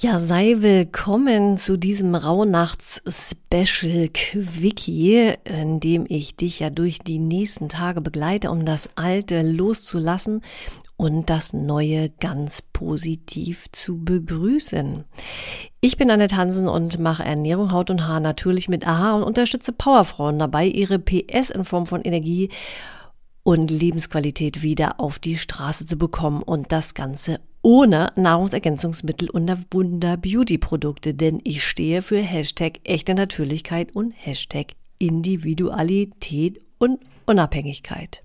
Ja, sei willkommen zu diesem Rauhnachts-Special Quickie, in dem ich dich ja durch die nächsten Tage begleite, um das Alte loszulassen und das Neue ganz positiv zu begrüßen. Ich bin Annette Hansen und mache Ernährung, Haut und Haar natürlich mit AHA und unterstütze Powerfrauen dabei, ihre PS in Form von Energie und Lebensqualität wieder auf die Straße zu bekommen und das Ganze ohne Nahrungsergänzungsmittel und Wunder-Beauty-Produkte, denn ich stehe für Hashtag echte Natürlichkeit und Hashtag Individualität und Unabhängigkeit.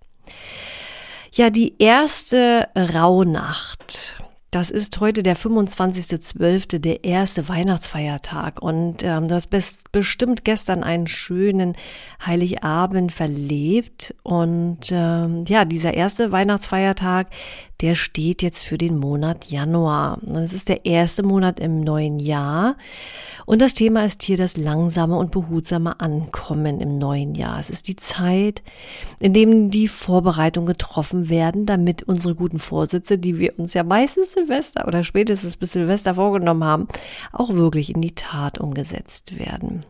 Ja, die erste Rauhnacht das ist heute der 25.12., der erste Weihnachtsfeiertag. Und ähm, du hast best, bestimmt gestern einen schönen Heiligabend verlebt. Und ähm, ja, dieser erste Weihnachtsfeiertag, der steht jetzt für den Monat Januar. Es ist der erste Monat im neuen Jahr. Und das Thema ist hier das langsame und behutsame Ankommen im neuen Jahr. Es ist die Zeit, in dem die Vorbereitungen getroffen werden, damit unsere guten Vorsätze, die wir uns ja meistens Silvester oder spätestens bis Silvester vorgenommen haben, auch wirklich in die Tat umgesetzt werden.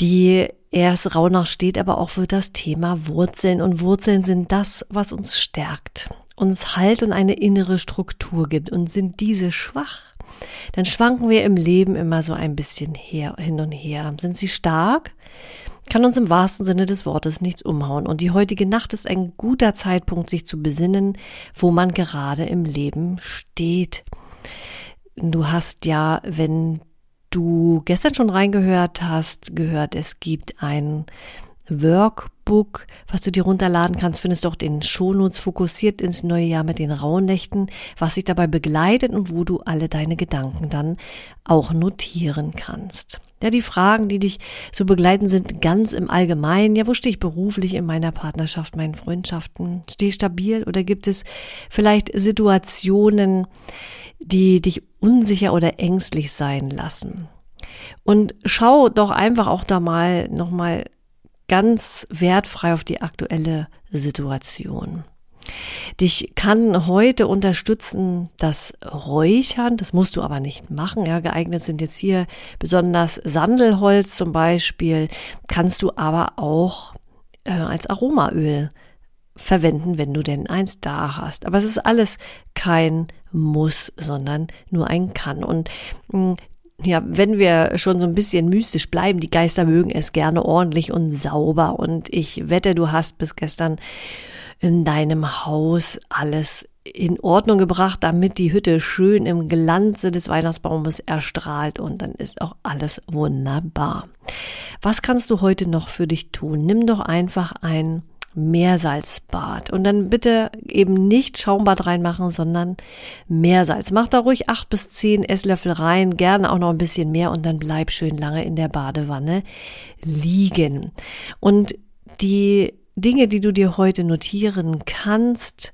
Die erste Rauhnach steht aber auch für das Thema Wurzeln und Wurzeln sind das, was uns stärkt, uns Halt und eine innere Struktur gibt und sind diese schwach, dann schwanken wir im Leben immer so ein bisschen her, hin und her. Sind sie stark? Kann uns im wahrsten Sinne des Wortes nichts umhauen. Und die heutige Nacht ist ein guter Zeitpunkt, sich zu besinnen, wo man gerade im Leben steht. Du hast ja, wenn du gestern schon reingehört hast, gehört, es gibt ein Workbook, was du dir runterladen kannst, findest du auch den Shownotes fokussiert ins neue Jahr mit den Rauhnächten, was sich dabei begleitet und wo du alle deine Gedanken dann auch notieren kannst. Ja, die Fragen, die dich so begleiten, sind ganz im Allgemeinen. Ja, wo stehe ich beruflich in meiner Partnerschaft, meinen Freundschaften? Stehe ich stabil oder gibt es vielleicht Situationen, die dich unsicher oder ängstlich sein lassen? Und schau doch einfach auch da mal nochmal ganz wertfrei auf die aktuelle Situation. Dich kann heute unterstützen das Räuchern, das musst du aber nicht machen. Ja, geeignet sind jetzt hier besonders Sandelholz zum Beispiel, kannst du aber auch äh, als Aromaöl verwenden, wenn du denn eins da hast. Aber es ist alles kein Muss, sondern nur ein Kann. Und mh, hm, ja, wenn wir schon so ein bisschen mystisch bleiben, die Geister mögen es gerne ordentlich und sauber. Und ich wette, du hast bis gestern in deinem Haus alles in Ordnung gebracht, damit die Hütte schön im Glanze des Weihnachtsbaumes erstrahlt und dann ist auch alles wunderbar. Was kannst du heute noch für dich tun? Nimm doch einfach ein Meersalzbad. Und dann bitte eben nicht Schaumbad reinmachen, sondern Meersalz. Mach da ruhig acht bis zehn Esslöffel rein, gerne auch noch ein bisschen mehr und dann bleib schön lange in der Badewanne liegen. Und die Dinge, die du dir heute notieren kannst,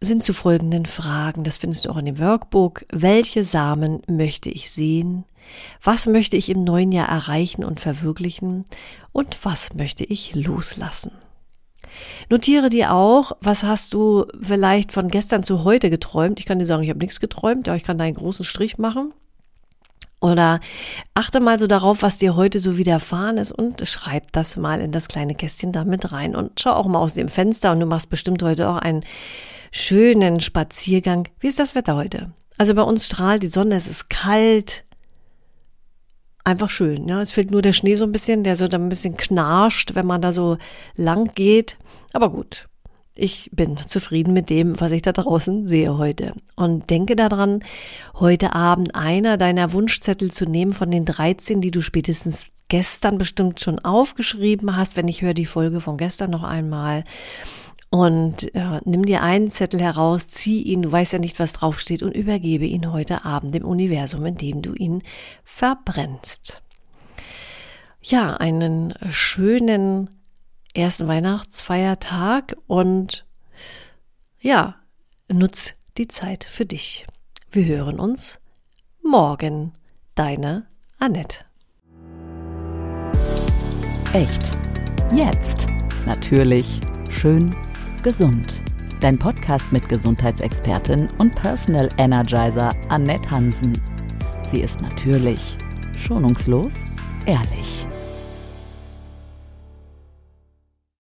sind zu folgenden Fragen. Das findest du auch in dem Workbook. Welche Samen möchte ich sehen? Was möchte ich im neuen Jahr erreichen und verwirklichen? Und was möchte ich loslassen? Notiere dir auch, was hast du vielleicht von gestern zu heute geträumt. Ich kann dir sagen, ich habe nichts geträumt, ja, ich kann da einen großen Strich machen. Oder achte mal so darauf, was dir heute so widerfahren ist und schreib das mal in das kleine Kästchen da mit rein. Und schau auch mal aus dem Fenster und du machst bestimmt heute auch einen schönen Spaziergang. Wie ist das Wetter heute? Also bei uns strahlt die Sonne, es ist kalt, einfach schön. Ja, es fehlt nur der Schnee so ein bisschen, der so dann ein bisschen knarscht, wenn man da so lang geht. Aber gut, ich bin zufrieden mit dem, was ich da draußen sehe heute. Und denke daran, heute Abend einer deiner Wunschzettel zu nehmen von den 13, die du spätestens gestern bestimmt schon aufgeschrieben hast. Wenn ich höre die Folge von gestern noch einmal und äh, nimm dir einen Zettel heraus, zieh ihn, du weißt ja nicht, was draufsteht, und übergebe ihn heute Abend dem Universum, indem du ihn verbrennst. ja, einen schönen ersten Weihnachtsfeiertag und ja, nutz die Zeit für dich. Wir hören uns morgen. Deine Annette. Echt. Jetzt. Natürlich. Schön. Gesund. Dein Podcast mit Gesundheitsexpertin und Personal Energizer Annette Hansen. Sie ist natürlich, schonungslos, ehrlich.